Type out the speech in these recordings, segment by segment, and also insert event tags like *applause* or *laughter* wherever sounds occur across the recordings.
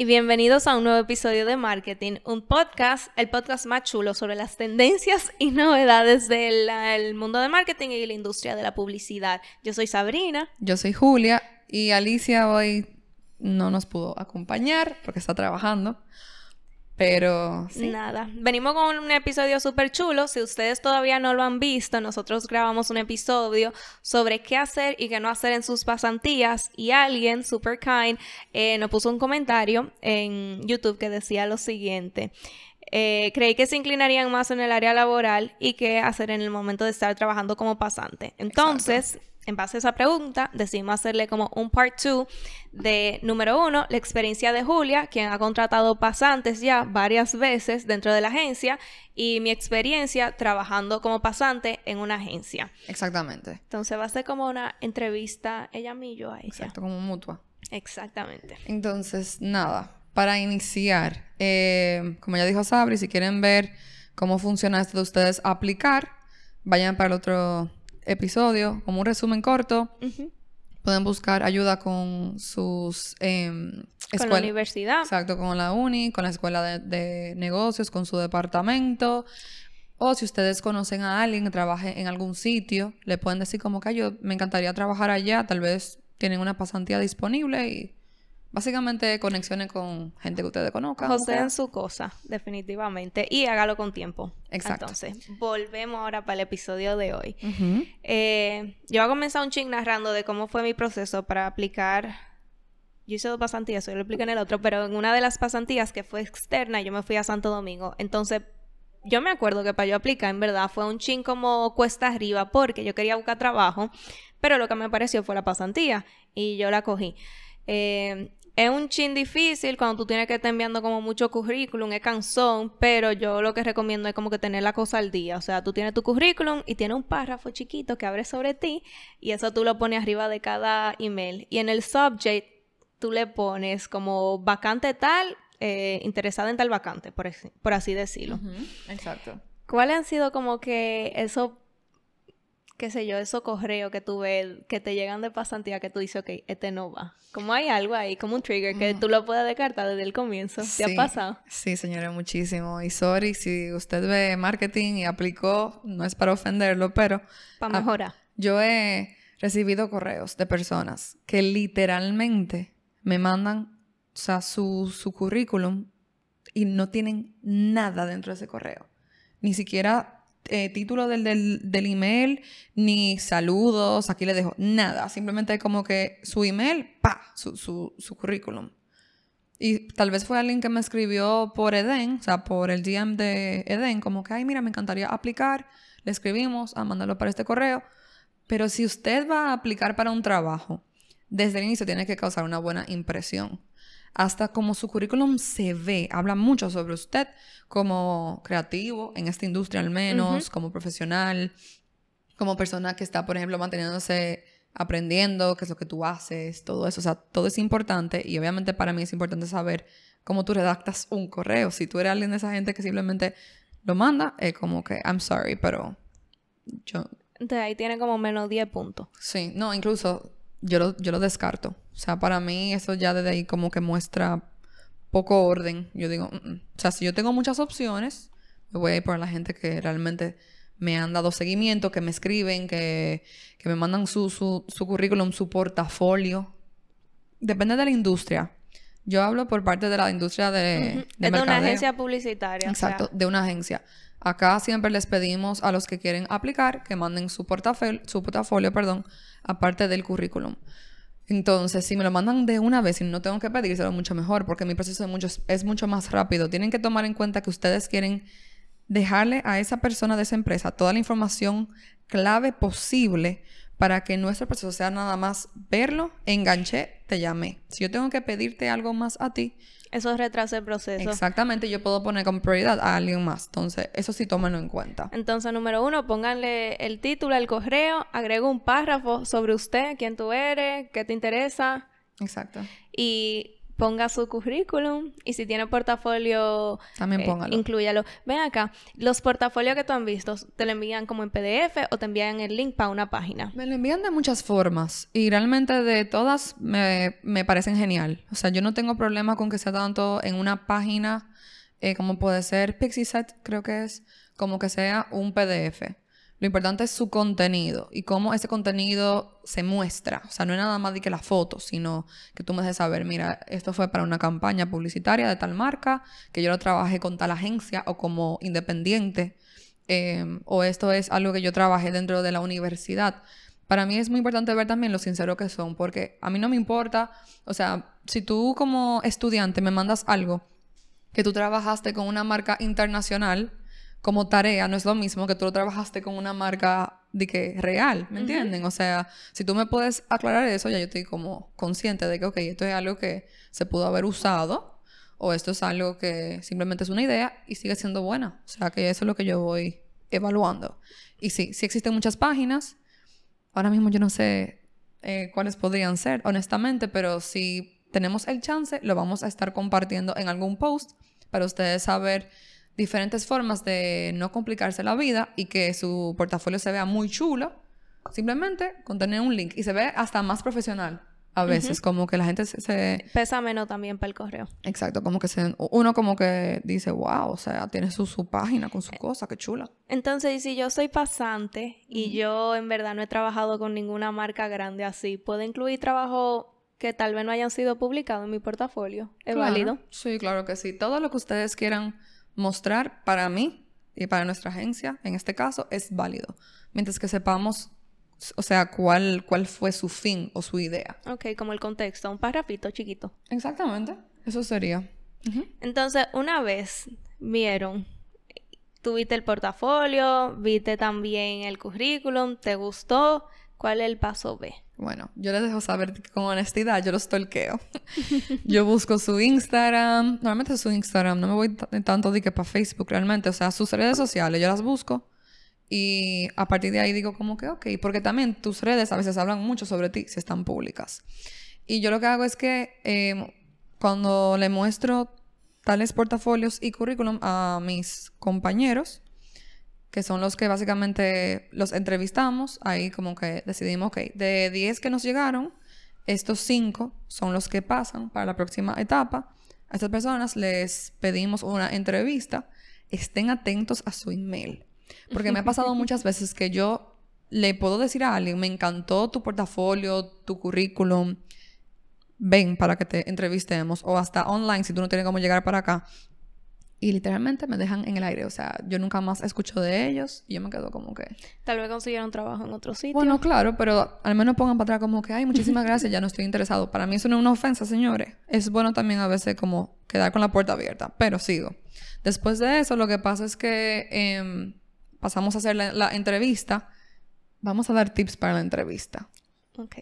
y bienvenidos a un nuevo episodio de Marketing, un podcast, el podcast más chulo sobre las tendencias y novedades del mundo de marketing y la industria de la publicidad. Yo soy Sabrina. Yo soy Julia y Alicia hoy no nos pudo acompañar porque está trabajando. Pero sí. Nada. Venimos con un episodio súper chulo. Si ustedes todavía no lo han visto, nosotros grabamos un episodio sobre qué hacer y qué no hacer en sus pasantías. Y alguien, super kind, eh, nos puso un comentario en YouTube que decía lo siguiente. Eh, creí que se inclinarían más en el área laboral y qué hacer en el momento de estar trabajando como pasante. Entonces, en base a esa pregunta, decidimos hacerle como un part 2 de número uno, la experiencia de Julia, quien ha contratado pasantes ya varias veces dentro de la agencia, y mi experiencia trabajando como pasante en una agencia. Exactamente. Entonces va a ser como una entrevista ella y yo a ella. Exacto, como mutua. Exactamente. Entonces, nada, para iniciar, eh, como ya dijo Sabri, si quieren ver cómo funciona esto de ustedes aplicar, vayan para el otro episodio, como un resumen corto. Pueden buscar ayuda con sus... Eh, con la universidad. Exacto, con la uni, con la escuela de, negocios, con su departamento. O si ustedes conocen a alguien que trabaje en algún sitio, le pueden decir como que yo me encantaría trabajar allá, tal vez tienen una pasantía disponible y Básicamente conexiones con gente que ustedes conozcan. José en su cosa, definitivamente. Y hágalo con tiempo. Exacto. Entonces, volvemos ahora para el episodio de hoy. Eh, yo voy a comenzar un ching narrando de cómo fue mi proceso para aplicar. Yo hice dos pasantías, yo lo expliqué en el otro, pero en una de las pasantías que fue externa, yo me fui a Santo Domingo. Entonces, yo me acuerdo que para yo aplicar, en verdad, fue un ching como cuesta arriba, porque yo quería buscar trabajo, pero lo que me pareció fue la pasantía y yo la cogí. Eh, es un chin difícil cuando tú tienes que estar enviando como mucho currículum, es cansón, pero yo lo que recomiendo es como que tener la cosa al día. O sea, tú tienes tu currículum y tiene un párrafo chiquito que abre sobre ti y eso tú lo pones arriba de cada email. Y en el subject tú le pones como vacante tal, eh, interesada en tal vacante, por, por así decirlo. Exacto. ¿Cuáles han sido como que esos qué sé yo, esos correos que tú ves que te llegan de pasantía que tú dices, ok, este no va. Como hay algo ahí, como un trigger que tú lo puedes descartar desde el comienzo. ¿Te ha pasado? Sí, señora, muchísimo. Y sorry si usted ve marketing y aplicó, no es para ofenderlo, pero... Para mejorar. yo he recibido correos de personas que literalmente me mandan, o sea, su, su currículum y no tienen nada dentro de ese correo. Ni siquiera eh, título del, del, email, ni saludos, aquí le dejo nada. Simplemente como que su email, pa, su, su, su currículum. Y tal vez fue alguien que me escribió por Eden, o sea, por el DM de Eden, como que, ay, mira, me encantaría aplicar. Le escribimos a mandarlo para este correo. Pero si usted va a aplicar para un trabajo, desde el inicio tiene que causar una buena impresión hasta como su currículum se ve, habla mucho sobre usted como creativo, en esta industria al menos, como profesional, como persona que está, por ejemplo, manteniéndose aprendiendo, qué es lo que tú haces, todo eso. O sea, todo es importante y obviamente para mí es importante saber cómo tú redactas un correo. Si tú eres alguien de esa gente que simplemente lo manda, es como que, I'm sorry, pero yo... Entonces ahí tiene como menos 10 puntos. Sí, no, incluso yo lo, yo lo descarto. O sea, para mí eso ya desde ahí como que muestra poco orden. Yo digo, mm, mm". o sea, si yo tengo muchas opciones, me voy a ir por la gente que realmente me han dado seguimiento, que me escriben, que, que me mandan su, su, su currículum, su portafolio. Depende de la industria. Yo hablo por parte de la industria de, de Es de una agencia publicitaria. Exacto, de una agencia. Acá siempre les pedimos a los que quieren aplicar que manden su portafolio, su portafolio, perdón, aparte del currículum. Entonces, si me lo mandan de una vez y no tengo que pedírselo, mucho mejor, porque mi proceso es mucho, es mucho más rápido. Tienen que tomar en cuenta que ustedes quieren dejarle a esa persona de esa empresa toda la información clave posible para que nuestro proceso sea nada más verlo, enganché, te llamé. Si yo tengo que pedirte algo más a ti, eso retrasa el proceso. Exactamente, yo puedo poner como prioridad a alguien más. Entonces, eso sí tómenlo en cuenta. Entonces, número uno, pónganle el título, el correo, agrego un párrafo sobre usted, quién tú eres, qué te interesa. Exacto. Y ponga su currículum y si tiene portafolio, también eh, póngalo. incluyalo. Ven acá, los portafolios que tú han visto, ¿te lo envían como en PDF o te envían el link para una página? Me lo envían de muchas formas y realmente de todas me, me parecen genial. O sea, yo no tengo problema con que sea tanto en una página eh, como puede ser Pixieset, creo que es, como que sea un PDF. Lo importante es su contenido y cómo ese contenido se muestra. O sea, no es nada más de que la foto, sino que tú me dejes saber, mira, esto fue para una campaña publicitaria de tal marca, que yo lo trabajé con tal agencia o como independiente, em, o esto es algo que yo trabajé dentro de la universidad. Para mí es muy importante ver también lo sincero que son, porque a mí no me importa, o sea, si tú como estudiante me mandas algo que tú trabajaste con una marca internacional, como tarea no es lo mismo que tú lo trabajaste con una marca de que real, ¿me entienden? O sea, si tú me puedes aclarar eso, ya yo estoy como consciente de que, ok, esto es algo que se pudo haber usado o esto es algo que simplemente es una idea y sigue siendo buena. O sea, que eso es lo que yo voy evaluando. Y sí, sí existen muchas páginas. Ahora mismo yo no sé eh, cuáles podrían ser, honestamente, pero si tenemos el chance, lo vamos a estar compartiendo en algún post para ustedes saber diferentes formas de no complicarse la vida y que su portafolio se vea muy chulo, simplemente con tener un link y se ve hasta más profesional. A veces, como que la gente se, Pesa menos también para el correo. Exacto, como que se... Uno como que dice, wow, o sea, tiene su, su página con su cosa, qué chula. Entonces, si yo soy pasante y yo en verdad no he trabajado con ninguna marca grande así, ¿puedo incluir trabajo que tal vez no hayan sido publicados en mi portafolio? ¿Es válido? Sí, claro que sí. Todo lo que ustedes quieran mostrar para mí y para nuestra agencia, en este caso, es válido. Mientras que sepamos, o sea, cuál, cuál fue su fin o su idea. Ok, como el contexto, un parrafito chiquito. Exactamente, eso sería. Entonces, una vez vieron, tuviste el portafolio, viste también el currículum, te gustó, ¿cuál es el paso B? Bueno, yo les dejo saber con honestidad yo los tolqueo. *laughs* yo busco su Instagram, normalmente su Instagram, no me voy tanto de que para Facebook realmente, o sea, sus redes sociales, yo las busco y a partir de ahí digo como que ok, porque también tus redes a veces hablan mucho sobre ti si están públicas. Y yo lo que hago es que em, cuando le muestro tales portafolios y currículum a mis compañeros, que son los que básicamente los entrevistamos. Ahí como que decidimos, ok, de 10 que nos llegaron, estos 5 son los que pasan para la próxima etapa. A estas personas les pedimos una entrevista. Estén atentos a su email. Porque me ha pasado *laughs* muchas veces que yo le puedo decir a alguien, me encantó tu portafolio, tu currículum, ven para que te entrevistemos. O hasta online, si tú no tienes cómo llegar para acá, y literalmente me dejan en el aire. O sea, yo nunca más escucho de ellos y yo me quedo como que... Tal vez consiguieron trabajo en otro sitio. Bueno, claro, pero al menos pongan para atrás como que, ay, muchísimas gracias, ya no estoy interesado. Para mí eso no es una ofensa, señores. Es bueno también a veces como quedar con la puerta abierta, pero sigo. Después de eso, lo que pasa es que em, pasamos a hacer la, entrevista. Vamos a dar tips para la entrevista. Ok.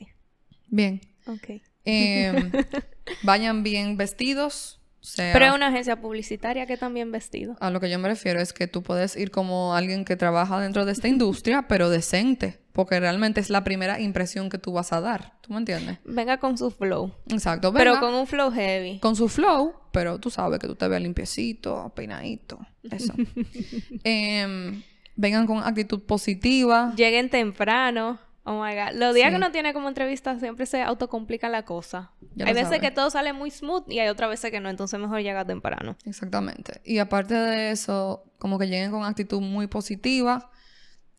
Bien. Ok. Em, *laughs* vayan bien vestidos pero es una agencia publicitaria que también vestido. A lo que yo me refiero es que tú puedes ir como alguien que trabaja dentro de esta industria, pero decente. Porque realmente es la primera impresión que tú vas a dar. ¿Tú me entiendes? Venga con su flow. Exacto. pero con un flow heavy. Con su flow, pero tú sabes que tú te veas limpiecito, peinadito. Eso. *laughs* Em, vengan con actitud positiva. Lleguen temprano. Oh my god. Los días que uno tiene como entrevista siempre se autocomplica la cosa. hay veces que todo sale muy smooth y hay otras veces que no, entonces mejor llegar temprano. Exactamente. Y aparte de eso, como que lleguen con actitud muy positiva,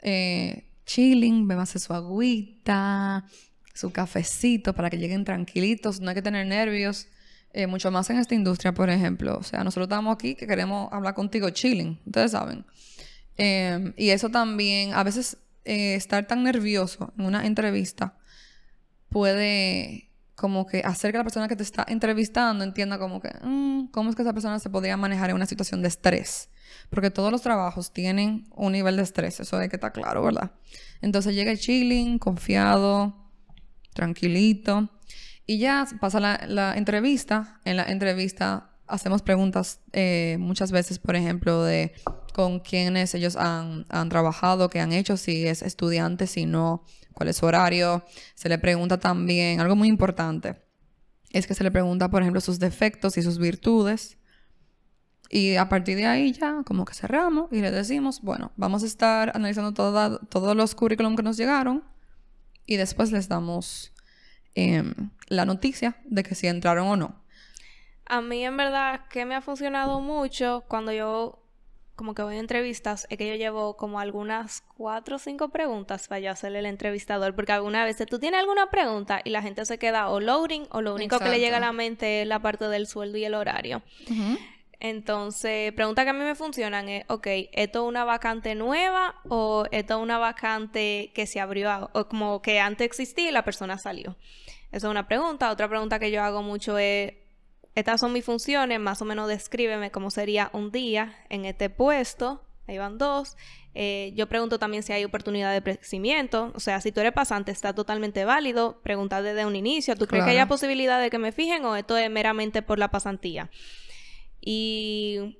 eh, chilling, bebanse su agüita, su cafecito para que lleguen tranquilitos, no hay que tener nervios. Eh, mucho más en esta industria, por ejemplo. O sea, nosotros estamos aquí que queremos hablar contigo chilling, ustedes saben. Eh, y eso también, a veces eh, estar tan nervioso en una entrevista puede como que hacer que la persona que te está entrevistando entienda como que, mm, ¿cómo es que esa persona se podría manejar en una situación de estrés? Porque todos los trabajos tienen un nivel de estrés, eso hay que estar claro, ¿verdad? Entonces llega chilling, confiado, tranquilito, y ya pasa la, entrevista. En la entrevista hacemos preguntas eh, muchas veces, por ejemplo, de con quienes ellos han, trabajado, qué han hecho, si es estudiante, si no, cuál es su horario. Se le pregunta también algo muy importante. es que se le pregunta, por ejemplo, sus defectos y sus virtudes. Y a partir de ahí ya como que cerramos y le decimos, bueno, vamos a estar analizando todos los currículum que nos llegaron y después les damos em, la noticia de que si entraron o no. A mí en verdad que me ha funcionado mucho cuando yo como que voy a entrevistas es que yo llevo como algunas cuatro o cinco preguntas para yo hacerle al entrevistador porque alguna vez tú tienes alguna pregunta y la gente se queda o loading o lo único que le llega a la mente es la parte del sueldo y el horario. Entonces, preguntas que a mí me funcionan es, ok, ¿esto es una vacante nueva o esto es una vacante que se abrió o como que antes existía y la persona salió? Esa es una pregunta. Otra pregunta que yo hago mucho es, estas son mis funciones, más o menos descríbeme cómo sería un día en este puesto. Ahí van dos. Eh, yo pregunto también si hay oportunidad de crecimiento. O sea, si tú eres pasante, está totalmente válido. Preguntar desde un inicio. ¿Tú crees que haya posibilidad de que me fijen o esto es meramente por la pasantía? Y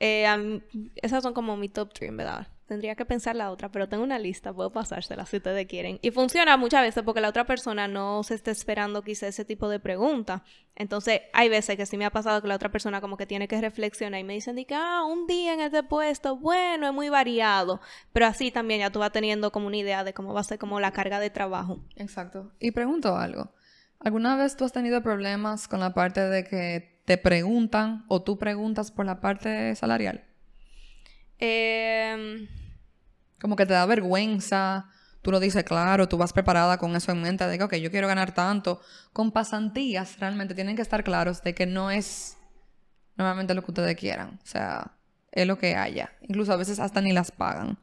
eh, esas son como mi top 3, ¿verdad? Tendría que pensar la otra, pero tengo una lista, puedo pasársela si ustedes quieren. Y funciona muchas veces porque la otra persona no se está esperando quizá ese tipo de pregunta. Entonces, hay veces que sí me ha pasado que la otra persona como que tiene que reflexionar y me dicen, que, ah, un día en este puesto, bueno, es muy variado. Pero así también ya tú vas teniendo como una idea de cómo va a ser como la carga de trabajo. Exacto. Y pregunto algo. ¿Alguna vez tú has tenido problemas con la parte de que te preguntan o tú preguntas por la parte salarial? Eh, como que te da vergüenza, tú lo dices claro, tú vas preparada con eso en mente de que, ok, yo quiero ganar tanto. Con pasantías realmente tienen que estar claros de que no es normalmente lo que ustedes quieran. O sea, es lo que haya. Incluso a veces hasta ni las pagan.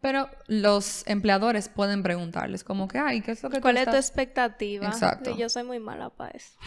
Pero los empleadores pueden preguntarles como que, ay, ¿qué es lo que ¿Cuál es tu expectativa? Exacto. yo soy muy mala para eso.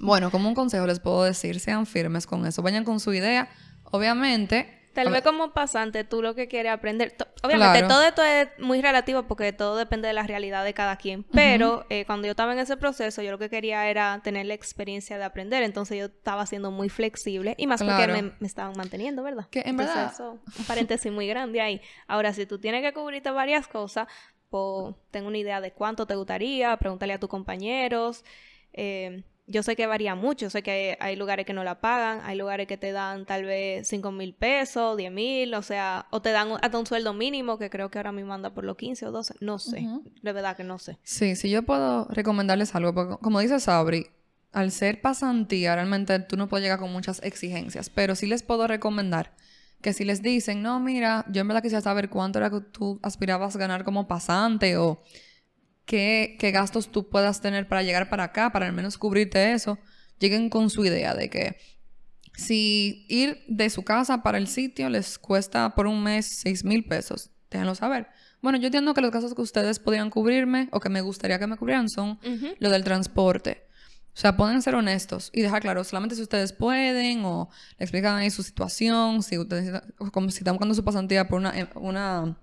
bueno, como un consejo les puedo decir, sean firmes con eso. Vayan con su idea. Obviamente, Tal vez como pasante tú lo que quieres aprender, obviamente todo esto es muy relativo porque todo depende de la realidad de cada quien, pero eh, cuando yo estaba en ese proceso yo lo que quería era tener la experiencia de aprender, entonces yo estaba siendo muy flexible y más porque me, estaban manteniendo, ¿verdad? Que en verdad... Eso, un paréntesis muy grande ahí. Ahora, si tú tienes que cubrirte varias cosas, pues tengo una idea de cuánto te gustaría, pregúntale a tus compañeros. Eh, yo sé que varía mucho, sé que hay lugares que no la pagan, hay lugares que te dan tal vez 5 mil pesos, 10 mil, o sea, o te dan hasta un sueldo mínimo que creo que ahora mismo anda por los 15 o 12, no sé, de verdad que no sé. Sí, sí, yo puedo recomendarles algo, porque como dice Sabri, al ser pasantía realmente tú no puedes llegar con muchas exigencias, pero sí les puedo recomendar que si les dicen, no, mira, yo en verdad quisiera saber cuánto era que tú aspirabas a ganar como pasante o qué, gastos tú puedas tener para llegar para acá, para al menos cubrirte eso, lleguen con su idea de que si ir de su casa para el sitio les cuesta por un mes 6 mil pesos, déjenlo saber. Bueno, yo entiendo que los gastos que ustedes podrían cubrirme o que me gustaría que me cubrieran son lo del transporte. O sea, pueden ser honestos y dejar claro, solamente si ustedes pueden o le explican ahí su situación, si ustedes, como si están buscando su pasantía por una, una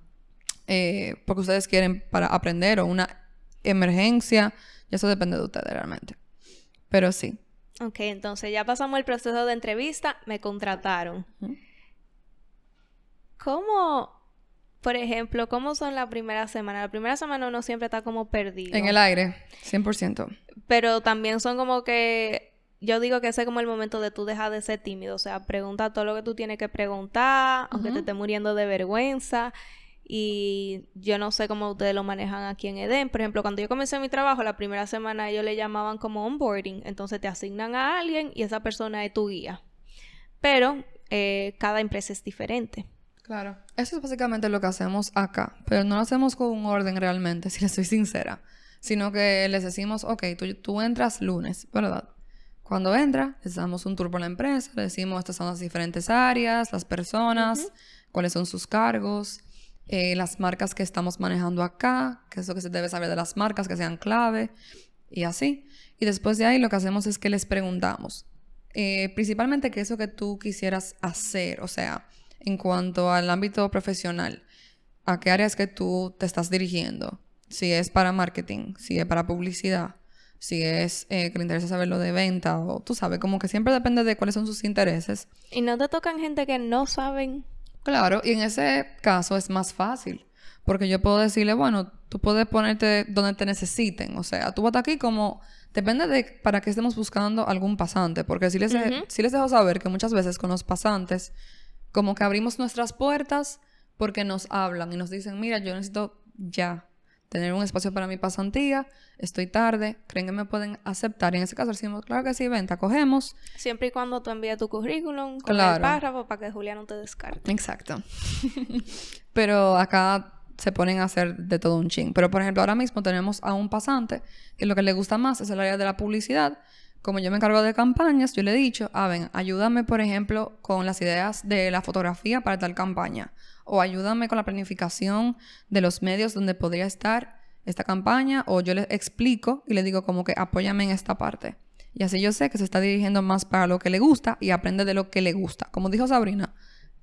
eh, porque ustedes quieren para aprender o una emergencia, eso depende de ustedes realmente. Pero sí. Ok, entonces ya pasamos el proceso de entrevista, me contrataron. ¿Cómo, por ejemplo, cómo son la primera semana? La primera semana uno siempre está como perdido. En el aire, 100%. Pero también son como que yo digo que ese es como el momento de tú dejar de ser tímido, o sea, pregunta todo lo que tú tienes que preguntar, aunque te esté muriendo de vergüenza. Y yo no sé cómo ustedes lo manejan aquí en Eden. Por ejemplo, cuando yo comencé mi trabajo, la primera semana ellos le llamaban como onboarding. Entonces te asignan a alguien y esa persona es tu guía. Pero eh, cada empresa es diferente. Claro. Eso es básicamente lo que hacemos acá. Pero no lo hacemos con un orden realmente, *laughs* si les soy sincera. Sino que les decimos, ok, tú, entras lunes, ¿verdad? Cuando entra, les damos un tour por la empresa, le decimos estas son las diferentes áreas, las personas, cuáles son sus cargos, eh, las marcas que estamos manejando acá, que es lo que se debe saber de las marcas, que sean clave y así. Y después de ahí lo que hacemos es que les preguntamos, eh, principalmente qué es lo que tú quisieras hacer, o sea, en cuanto al ámbito profesional, a qué áreas que tú te estás dirigiendo, si es para marketing, si es para publicidad, si es eh, que le interesa saber lo de venta, o tú sabes, como que siempre depende de cuáles son sus intereses. Y no te tocan gente que no saben Claro, y en ese caso es más fácil. Porque yo puedo decirle, bueno, tú puedes ponerte donde te necesiten. O sea, tú vas aquí como Depende de para qué estemos buscando algún pasante, porque si les, si les dejo saber que muchas veces con los pasantes, como que abrimos nuestras puertas porque nos hablan y nos dicen, mira, yo necesito ya tener un espacio para mi pasantía, estoy tarde, creen que me pueden aceptar. Y en ese caso decimos, claro que sí, ven, te acogemos. Siempre y cuando tú envíes tu currículum con el párrafo para que Julián no te descarte. Exacto. *laughs* Pero acá se ponen a hacer de todo un ching. Pero por ejemplo, ahora mismo tenemos a un pasante que lo que le gusta más es el área de la publicidad. Como yo me encargo de campañas, yo le he dicho, ah, ven, ayúdame, por ejemplo, con las ideas de la fotografía para tal campaña o ayúdame con la planificación de los medios donde podría estar esta campaña o yo le explico y le digo como que apóyame en esta parte. Y así yo sé que se está dirigiendo más para lo que le gusta y aprende de lo que le gusta. Como dijo Sabrina,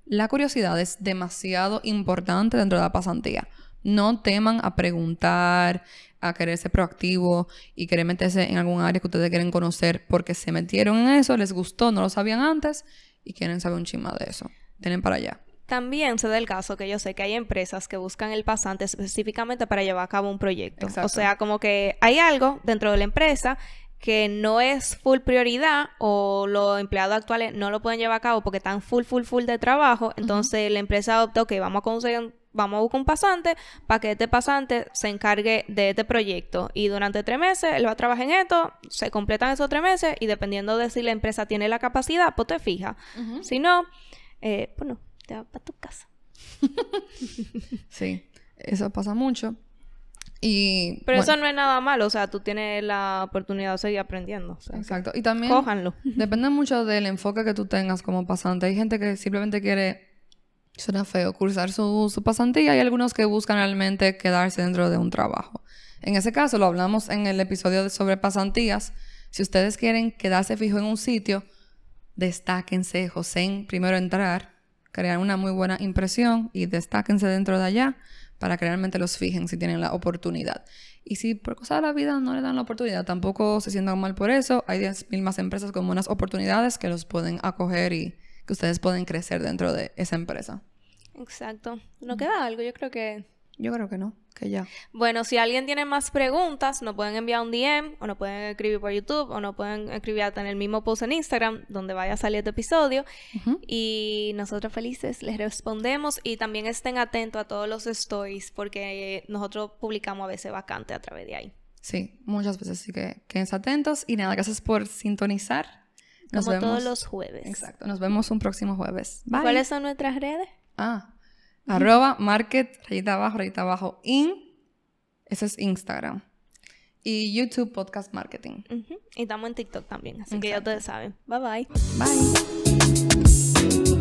la curiosidad es demasiado importante dentro de la pasantía. No teman a preguntar, a querer ser proactivo y querer meterse en algún área que ustedes quieren conocer porque se metieron en eso, les gustó, no lo sabían antes y quieren saber un chisma de eso. Tienen para allá. También se da el caso que yo sé que hay empresas que buscan el pasante específicamente para llevar a cabo un proyecto. O sea, como que hay algo dentro de la empresa que no es full prioridad o los empleados actuales no lo pueden llevar a cabo porque están full, full, full de trabajo. Entonces la empresa opta, ok, vamos a conseguir vamos a buscar un pasante para que este pasante se encargue de este proyecto. Y durante tres meses él va a trabajar en esto, se completan esos tres meses y dependiendo de si la empresa tiene la capacidad, pues te fija. Si no, eh, pues no te vas para tu casa. *laughs* sí, eso pasa mucho. Y, Pero eso no es nada malo, o sea, tú tienes la oportunidad de seguir aprendiendo. exacto. Y también cójanlo. depende mucho del enfoque que tú tengas como pasante. Hay gente que simplemente quiere, suena feo, cursar su, pasantía y algunos que buscan realmente quedarse dentro de un trabajo. En ese caso, lo hablamos en el episodio sobre pasantías. Si ustedes quieren quedarse fijo en un sitio, destáquense, José, primero entrar crear una muy buena impresión y destáquense dentro de allá para que realmente los fijen si tienen la oportunidad. Y si por cosas de la vida no le dan la oportunidad, tampoco se sientan mal por eso. Hay 10.000 más empresas con buenas oportunidades que los pueden acoger y que ustedes pueden crecer dentro de esa empresa. Exacto. ¿No queda algo? Yo creo que yo creo que no, que ya. Bueno, si alguien tiene más preguntas, nos pueden enviar un DM o nos pueden escribir por YouTube o nos pueden escribir hasta en el mismo post en Instagram donde vaya a salir este episodio. Y nosotros felices les respondemos y también estén atentos a todos los stories porque nosotros publicamos a veces vacante a través de ahí. Sí, muchas veces, así que quédense atentos y nada, gracias por sintonizar. Nos Como todos los jueves. Exacto, nos vemos un próximo jueves. Bye. ¿Cuáles son nuestras redes? Ah, Arroba market, rayita abajo, rayita abajo, in. Ese es Instagram. Y YouTube Podcast Marketing. Y estamos en TikTok también, así que ya ustedes saben. Bye bye. Bye.